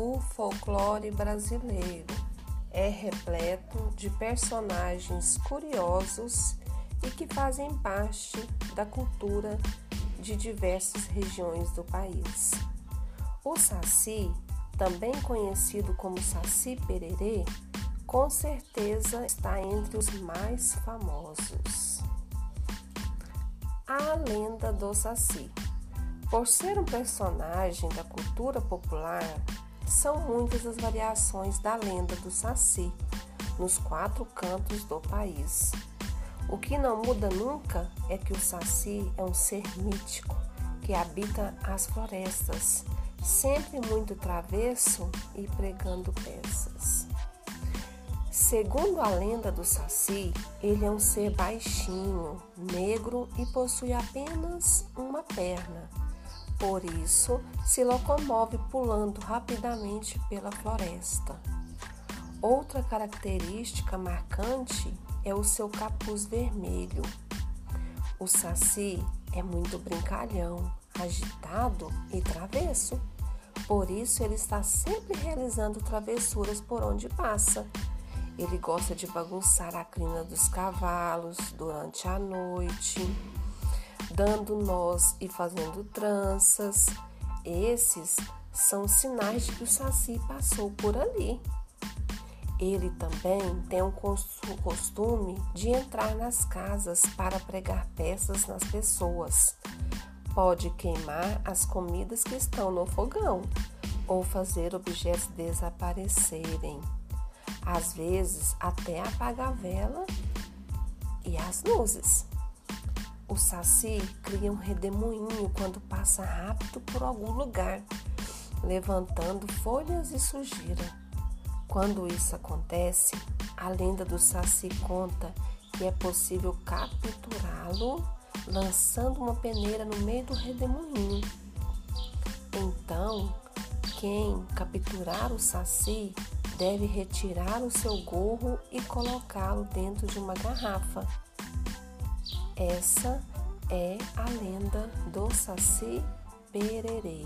O folclore brasileiro é repleto de personagens curiosos e que fazem parte da cultura de diversas regiões do país. O Saci, também conhecido como Saci Pererê, com certeza está entre os mais famosos. A lenda do Saci. Por ser um personagem da cultura popular, são muitas as variações da lenda do Saci nos quatro cantos do país. O que não muda nunca é que o Saci é um ser mítico que habita as florestas, sempre muito travesso e pregando peças. Segundo a lenda do Saci, ele é um ser baixinho, negro e possui apenas uma perna por isso, se locomove pulando rapidamente pela floresta. Outra característica marcante é o seu capuz vermelho. O saci é muito brincalhão, agitado e travesso. Por isso, ele está sempre realizando travessuras por onde passa. Ele gosta de bagunçar a crina dos cavalos durante a noite dando nós e fazendo tranças. Esses são sinais de que o Saci passou por ali. Ele também tem o costume de entrar nas casas para pregar peças nas pessoas. Pode queimar as comidas que estão no fogão ou fazer objetos desaparecerem. Às vezes, até apagar a vela e as luzes. O saci cria um redemoinho quando passa rápido por algum lugar, levantando folhas e sujeira. Quando isso acontece, a lenda do saci conta que é possível capturá-lo lançando uma peneira no meio do redemoinho. Então, quem capturar o saci deve retirar o seu gorro e colocá-lo dentro de uma garrafa. Essa é a lenda do Saci Pererê.